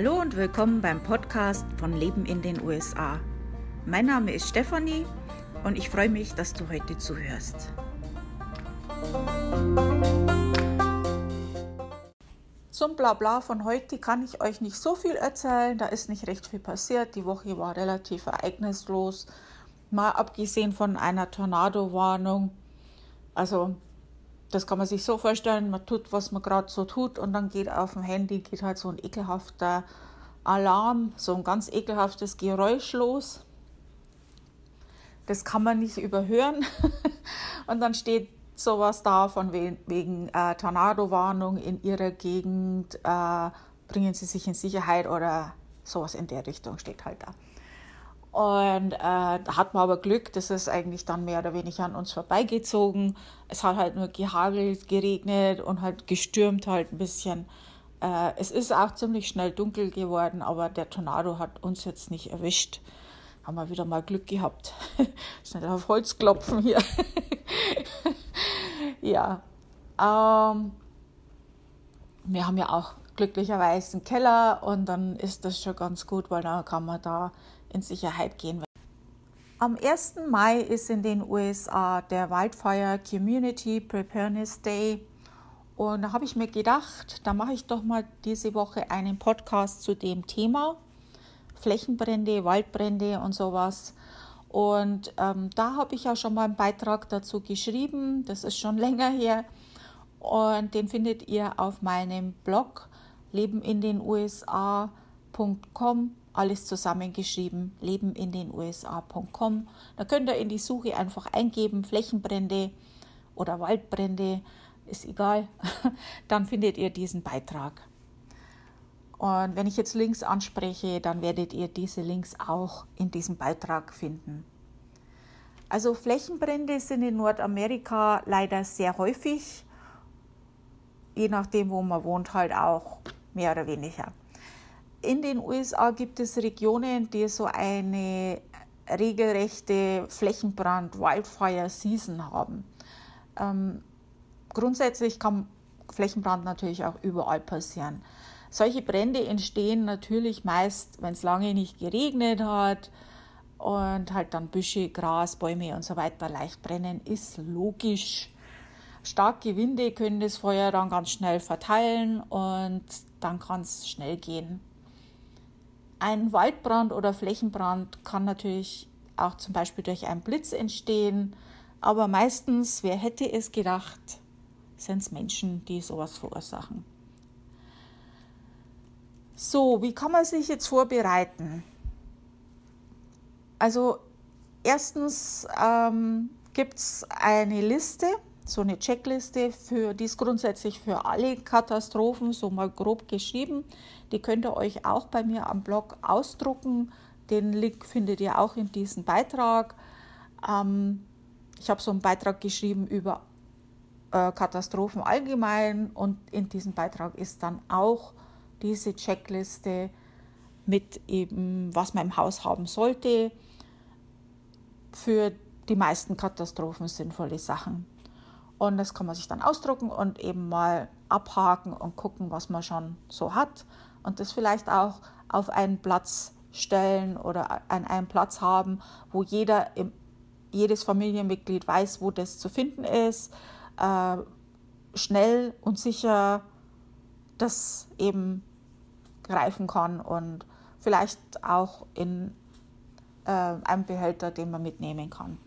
Hallo und willkommen beim Podcast von Leben in den USA. Mein Name ist Stefanie und ich freue mich, dass du heute zuhörst. Zum Blabla von heute kann ich euch nicht so viel erzählen, da ist nicht recht viel passiert. Die Woche war relativ ereignislos, mal abgesehen von einer Tornado-Warnung. Also das kann man sich so vorstellen, man tut, was man gerade so tut und dann geht auf dem Handy geht halt so ein ekelhafter Alarm, so ein ganz ekelhaftes Geräusch los. Das kann man nicht überhören. und dann steht sowas da von wegen äh, Tornado-Warnung in Ihrer Gegend, äh, bringen Sie sich in Sicherheit oder sowas in der Richtung steht halt da. Und äh, da hat man aber Glück, das ist eigentlich dann mehr oder weniger an uns vorbeigezogen. Es hat halt nur gehagelt, geregnet und halt gestürmt halt ein bisschen. Äh, es ist auch ziemlich schnell dunkel geworden, aber der Tornado hat uns jetzt nicht erwischt. Haben wir wieder mal Glück gehabt. Schnell auf Holz klopfen hier. ja. Ähm, wir haben ja auch glücklicherweise einen Keller und dann ist das schon ganz gut, weil dann kann man da in Sicherheit gehen. Am 1. Mai ist in den USA der Wildfire Community Preparedness Day. Und da habe ich mir gedacht, da mache ich doch mal diese Woche einen Podcast zu dem Thema. Flächenbrände, Waldbrände und sowas. Und ähm, da habe ich ja schon mal einen Beitrag dazu geschrieben. Das ist schon länger her. Und den findet ihr auf meinem Blog lebenindenusa.com alles zusammengeschrieben, lebenindenusa.com. Da könnt ihr in die Suche einfach eingeben, Flächenbrände oder Waldbrände, ist egal. Dann findet ihr diesen Beitrag. Und wenn ich jetzt Links anspreche, dann werdet ihr diese Links auch in diesem Beitrag finden. Also Flächenbrände sind in Nordamerika leider sehr häufig, je nachdem, wo man wohnt, halt auch mehr oder weniger in den USA gibt es Regionen, die so eine regelrechte Flächenbrand-Wildfire-Season haben. Ähm, grundsätzlich kann Flächenbrand natürlich auch überall passieren. Solche Brände entstehen natürlich meist, wenn es lange nicht geregnet hat und halt dann Büsche, Gras, Bäume und so weiter leicht brennen, ist logisch. Starke Winde können das Feuer dann ganz schnell verteilen und dann kann es schnell gehen. Ein Waldbrand oder Flächenbrand kann natürlich auch zum Beispiel durch einen Blitz entstehen, aber meistens, wer hätte es gedacht, sind es Menschen, die sowas verursachen. So, wie kann man sich jetzt vorbereiten? Also erstens ähm, gibt es eine Liste so eine Checkliste, für, die ist grundsätzlich für alle Katastrophen so mal grob geschrieben. Die könnt ihr euch auch bei mir am Blog ausdrucken. Den Link findet ihr auch in diesem Beitrag. Ähm, ich habe so einen Beitrag geschrieben über äh, Katastrophen allgemein und in diesem Beitrag ist dann auch diese Checkliste mit eben, was man im Haus haben sollte, für die meisten Katastrophen sinnvolle Sachen. Und das kann man sich dann ausdrucken und eben mal abhaken und gucken, was man schon so hat. Und das vielleicht auch auf einen Platz stellen oder an einen Platz haben, wo jeder, jedes Familienmitglied weiß, wo das zu finden ist, äh, schnell und sicher das eben greifen kann und vielleicht auch in äh, einem Behälter, den man mitnehmen kann.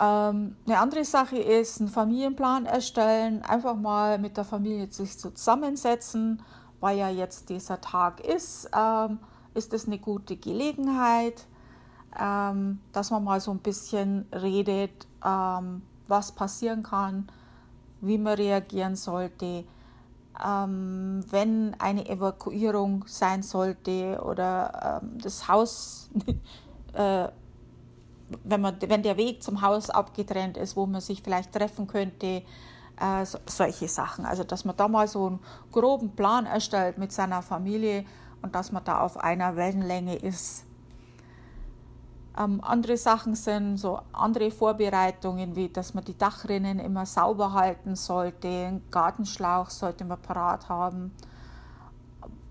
Ähm, eine andere Sache ist, einen Familienplan erstellen, einfach mal mit der Familie sich zusammensetzen, weil ja jetzt dieser Tag ist, ähm, ist es eine gute Gelegenheit, ähm, dass man mal so ein bisschen redet, ähm, was passieren kann, wie man reagieren sollte, ähm, wenn eine Evakuierung sein sollte oder ähm, das Haus äh, wenn, man, wenn der Weg zum Haus abgetrennt ist, wo man sich vielleicht treffen könnte, äh, so, solche Sachen. Also dass man da mal so einen groben Plan erstellt mit seiner Familie und dass man da auf einer Wellenlänge ist. Ähm, andere Sachen sind so andere Vorbereitungen, wie dass man die Dachrinnen immer sauber halten sollte, einen Gartenschlauch sollte man parat haben.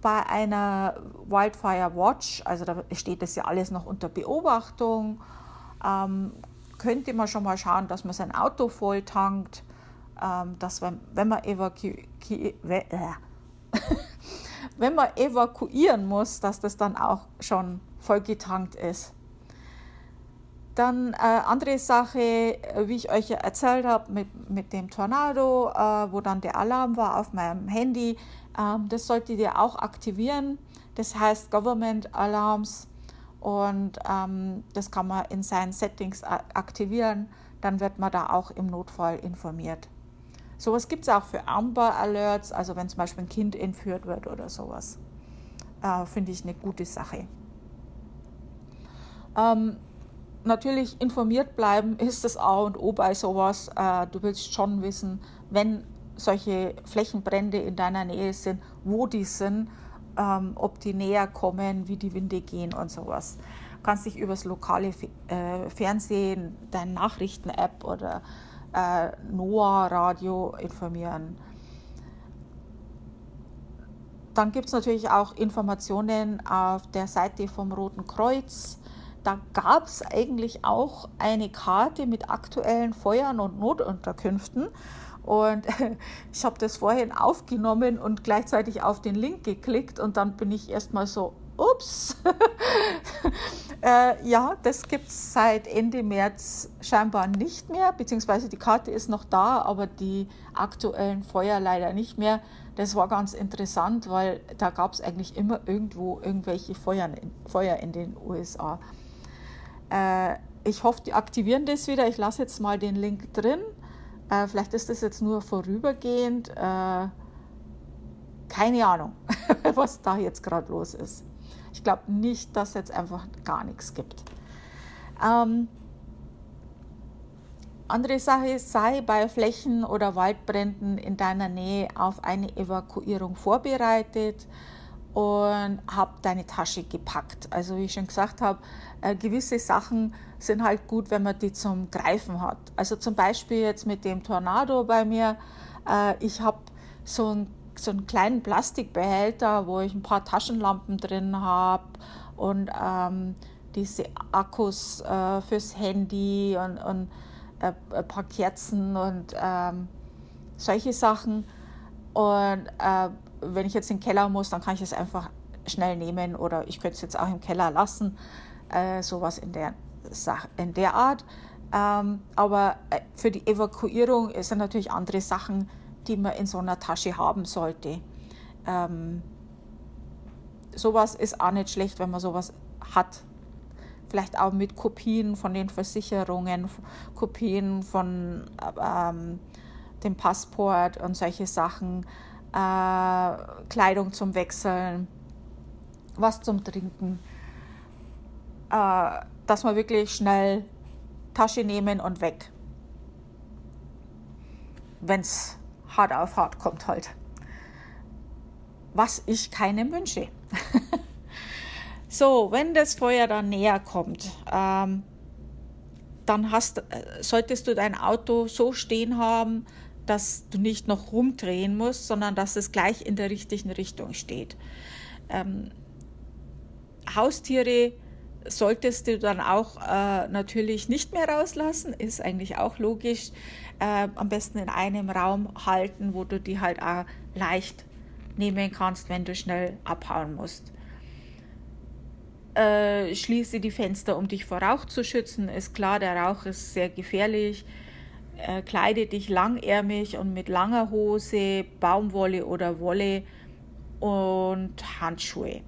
Bei einer Wildfire Watch, also da steht das ja alles noch unter Beobachtung, ähm, könnte man schon mal schauen, dass man sein Auto voll tankt, ähm, dass man, wenn man, evaku äh, wenn man evakuieren muss, dass das dann auch schon voll getankt ist. Dann äh, andere Sache, äh, wie ich euch erzählt habe, mit, mit dem Tornado, äh, wo dann der Alarm war auf meinem Handy. Ähm, das solltet ihr auch aktivieren. Das heißt Government Alarms und ähm, das kann man in seinen Settings aktivieren. Dann wird man da auch im Notfall informiert. Sowas gibt es auch für Amber Alerts, also wenn zum Beispiel ein Kind entführt wird oder sowas. Äh, Finde ich eine gute Sache. Ähm, natürlich informiert bleiben ist das A und O bei sowas. Äh, du willst schon wissen, wenn solche Flächenbrände in deiner Nähe sind, wo die sind, ähm, ob die näher kommen, wie die Winde gehen und sowas. Du kannst dich über das lokale äh, Fernsehen, deine Nachrichten-App oder äh, NOAA-Radio informieren. Dann gibt es natürlich auch Informationen auf der Seite vom Roten Kreuz da gab es eigentlich auch eine Karte mit aktuellen Feuern und Notunterkünften. Und ich habe das vorhin aufgenommen und gleichzeitig auf den Link geklickt und dann bin ich erstmal so, ups. äh, ja, das gibt es seit Ende März scheinbar nicht mehr, beziehungsweise die Karte ist noch da, aber die aktuellen Feuer leider nicht mehr. Das war ganz interessant, weil da gab es eigentlich immer irgendwo irgendwelche Feuer in, Feuer in den USA. Äh, ich hoffe, die aktivieren das wieder. Ich lasse jetzt mal den Link drin. Äh, vielleicht ist das jetzt nur vorübergehend. Äh, keine Ahnung, was da jetzt gerade los ist. Ich glaube nicht, dass es jetzt einfach gar nichts gibt. Ähm, andere Sache sei bei Flächen- oder Waldbränden in deiner Nähe auf eine Evakuierung vorbereitet und habe deine Tasche gepackt. Also wie ich schon gesagt habe, äh, gewisse Sachen sind halt gut, wenn man die zum Greifen hat. Also zum Beispiel jetzt mit dem Tornado bei mir. Äh, ich habe so, ein, so einen kleinen Plastikbehälter, wo ich ein paar Taschenlampen drin habe und ähm, diese Akkus äh, fürs Handy und, und äh, ein paar Kerzen und ähm, solche Sachen. Und äh, wenn ich jetzt in den Keller muss, dann kann ich es einfach schnell nehmen oder ich könnte es jetzt auch im Keller lassen, äh, sowas in der, in der Art. Ähm, aber äh, für die Evakuierung sind natürlich andere Sachen, die man in so einer Tasche haben sollte. Ähm, sowas ist auch nicht schlecht, wenn man sowas hat. Vielleicht auch mit Kopien von den Versicherungen, Kopien von ähm, dem Passport und solche Sachen äh, Kleidung zum Wechseln, was zum Trinken, äh, dass man wirklich schnell Tasche nehmen und weg. Wenn es hart auf hart kommt halt. Was ich keinem wünsche. so, wenn das Feuer dann näher kommt, ähm, dann hast, äh, solltest du dein Auto so stehen haben, dass du nicht noch rumdrehen musst, sondern dass es gleich in der richtigen Richtung steht. Ähm, Haustiere solltest du dann auch äh, natürlich nicht mehr rauslassen, ist eigentlich auch logisch. Äh, am besten in einem Raum halten, wo du die halt auch leicht nehmen kannst, wenn du schnell abhauen musst. Äh, schließe die Fenster, um dich vor Rauch zu schützen. Ist klar, der Rauch ist sehr gefährlich äh, kleide dich langärmig und mit langer Hose, Baumwolle oder Wolle und Handschuhe.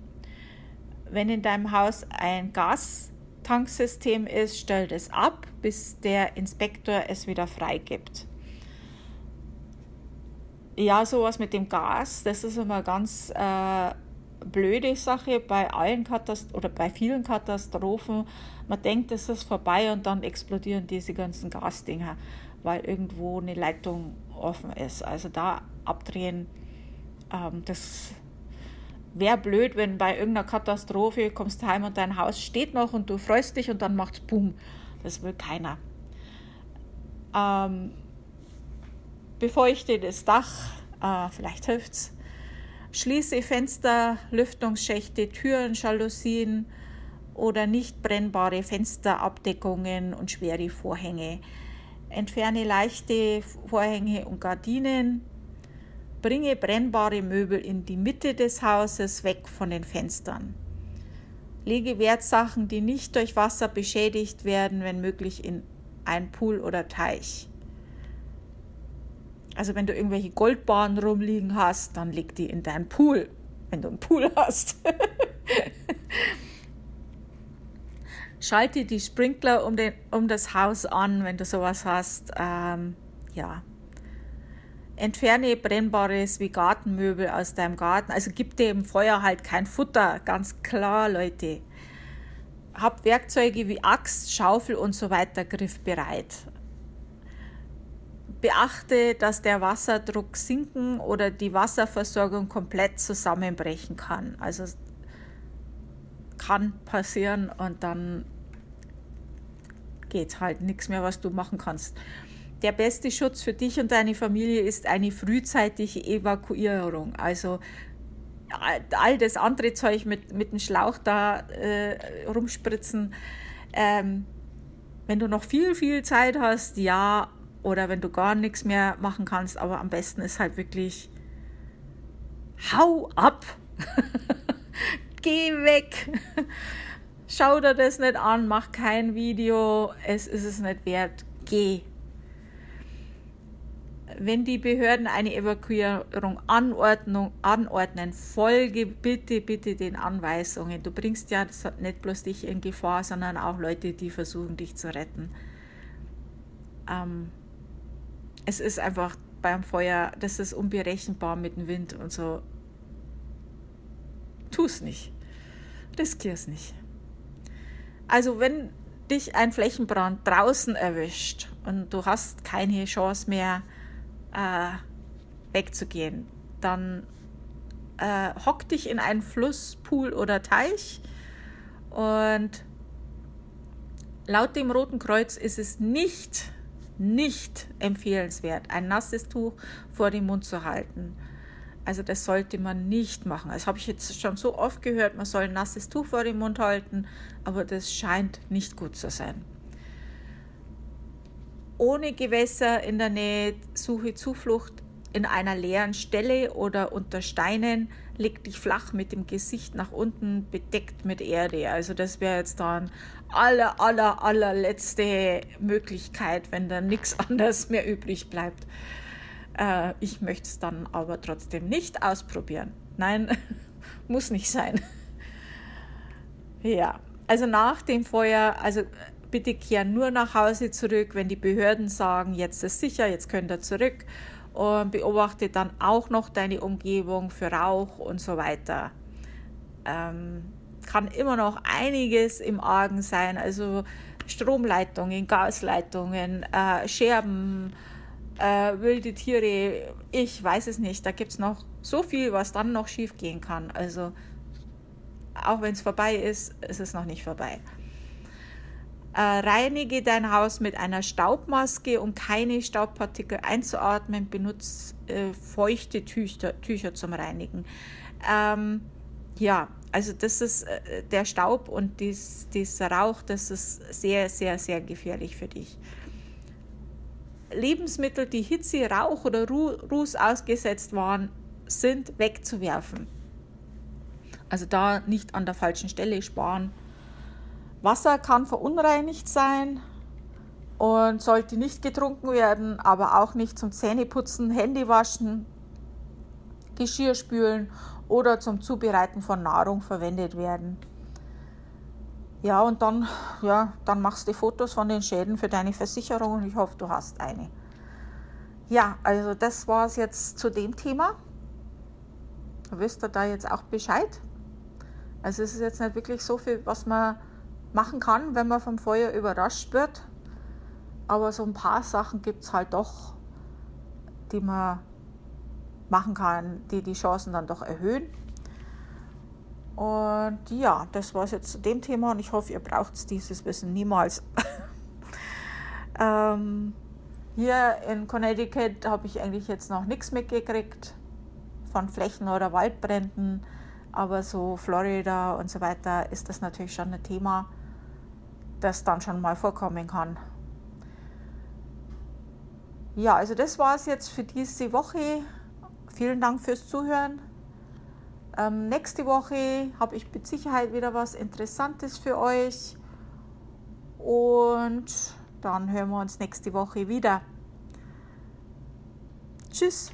Wenn in deinem Haus ein Gastanksystem ist, stell es ab, bis der Inspektor es wieder freigibt. Ja, sowas mit dem Gas, das ist immer ganz äh, blöde Sache bei allen Katast oder bei vielen Katastrophen. Man denkt, es ist vorbei und dann explodieren diese ganzen Gasdinger weil irgendwo eine Leitung offen ist. Also da abdrehen, ähm, das wäre blöd, wenn bei irgendeiner Katastrophe kommst du heim und dein Haus steht noch und du freust dich und dann macht's Boom. Das will keiner. Ähm, befeuchte das Dach, äh, vielleicht hilft's. Schließe Fenster, Lüftungsschächte, Türen, Jalousien oder nicht brennbare Fensterabdeckungen und schwere Vorhänge. Entferne leichte Vorhänge und Gardinen. Bringe brennbare Möbel in die Mitte des Hauses weg von den Fenstern. Lege Wertsachen, die nicht durch Wasser beschädigt werden, wenn möglich in ein Pool oder Teich. Also wenn du irgendwelche Goldbahnen rumliegen hast, dann leg die in deinen Pool, wenn du einen Pool hast. Schalte die Sprinkler um, den, um das Haus an, wenn du sowas hast. Ähm, ja. Entferne Brennbares wie Gartenmöbel aus deinem Garten. Also gib dem Feuer halt kein Futter, ganz klar, Leute. Hab Werkzeuge wie Axt, Schaufel und so weiter griffbereit. Beachte, dass der Wasserdruck sinken oder die Wasserversorgung komplett zusammenbrechen kann. Also kann passieren und dann geht halt nichts mehr, was du machen kannst. Der beste Schutz für dich und deine Familie ist eine frühzeitige Evakuierung. Also all das andere Zeug mit, mit dem Schlauch da äh, rumspritzen. Ähm, wenn du noch viel, viel Zeit hast, ja, oder wenn du gar nichts mehr machen kannst, aber am besten ist halt wirklich, hau ab, geh weg, schau dir das nicht an, mach kein Video, es ist es nicht wert, geh. Wenn die Behörden eine Evakuierung anordnung, anordnen, folge bitte, bitte den Anweisungen. Du bringst ja nicht bloß dich in Gefahr, sondern auch Leute, die versuchen, dich zu retten. Ähm, es ist einfach beim Feuer, das ist unberechenbar mit dem Wind und so. Tu es nicht. Riskier es nicht. Also wenn dich ein Flächenbrand draußen erwischt und du hast keine Chance mehr äh, wegzugehen, dann äh, hock dich in einen Fluss, Pool oder Teich und laut dem Roten Kreuz ist es nicht nicht empfehlenswert, ein nasses Tuch vor den Mund zu halten. Also das sollte man nicht machen. Das habe ich jetzt schon so oft gehört, man soll ein nasses Tuch vor den Mund halten, aber das scheint nicht gut zu sein. Ohne Gewässer in der Nähe suche Zuflucht in einer leeren Stelle oder unter Steinen, leg dich flach mit dem Gesicht nach unten, bedeckt mit Erde. Also das wäre jetzt dann aller, aller, allerletzte Möglichkeit, wenn da nichts anderes mehr übrig bleibt. Äh, ich möchte es dann aber trotzdem nicht ausprobieren. Nein, muss nicht sein. ja, also nach dem Feuer, also bitte kehren nur nach Hause zurück, wenn die Behörden sagen, jetzt ist sicher, jetzt könnt ihr zurück und beobachte dann auch noch deine Umgebung für Rauch und so weiter. Ähm, kann immer noch einiges im Argen sein, also Stromleitungen, Gasleitungen, äh, Scherben, äh, wilde Tiere, ich weiß es nicht. Da gibt es noch so viel, was dann noch schief gehen kann. Also auch wenn es vorbei ist, ist es noch nicht vorbei. Äh, reinige dein Haus mit einer Staubmaske, um keine Staubpartikel einzuatmen. Benutze äh, feuchte Tücher, Tücher zum Reinigen. Ähm, ja, also das ist äh, der Staub und dies, dieser Rauch, das ist sehr, sehr, sehr gefährlich für dich. Lebensmittel, die Hitze, Rauch oder Ruß ausgesetzt waren, sind wegzuwerfen. Also da nicht an der falschen Stelle sparen Wasser kann verunreinigt sein und sollte nicht getrunken werden, aber auch nicht zum Zähneputzen, Händewaschen, Geschirr spülen oder zum Zubereiten von Nahrung verwendet werden. Ja, und dann, ja, dann machst du Fotos von den Schäden für deine Versicherung und ich hoffe, du hast eine. Ja, also das war es jetzt zu dem Thema. Wisst ihr da jetzt auch Bescheid? Also es ist jetzt nicht wirklich so viel, was man machen kann, wenn man vom Feuer überrascht wird. Aber so ein paar Sachen gibt es halt doch, die man machen kann, die die Chancen dann doch erhöhen. Und ja, das war es jetzt zu dem Thema und ich hoffe, ihr braucht dieses Wissen niemals. ähm, hier in Connecticut habe ich eigentlich jetzt noch nichts mitgekriegt von Flächen- oder Waldbränden, aber so Florida und so weiter ist das natürlich schon ein Thema, das dann schon mal vorkommen kann. Ja, also das war es jetzt für diese Woche. Vielen Dank fürs Zuhören. Ähm, nächste Woche habe ich mit Sicherheit wieder was Interessantes für euch. Und dann hören wir uns nächste Woche wieder. Tschüss.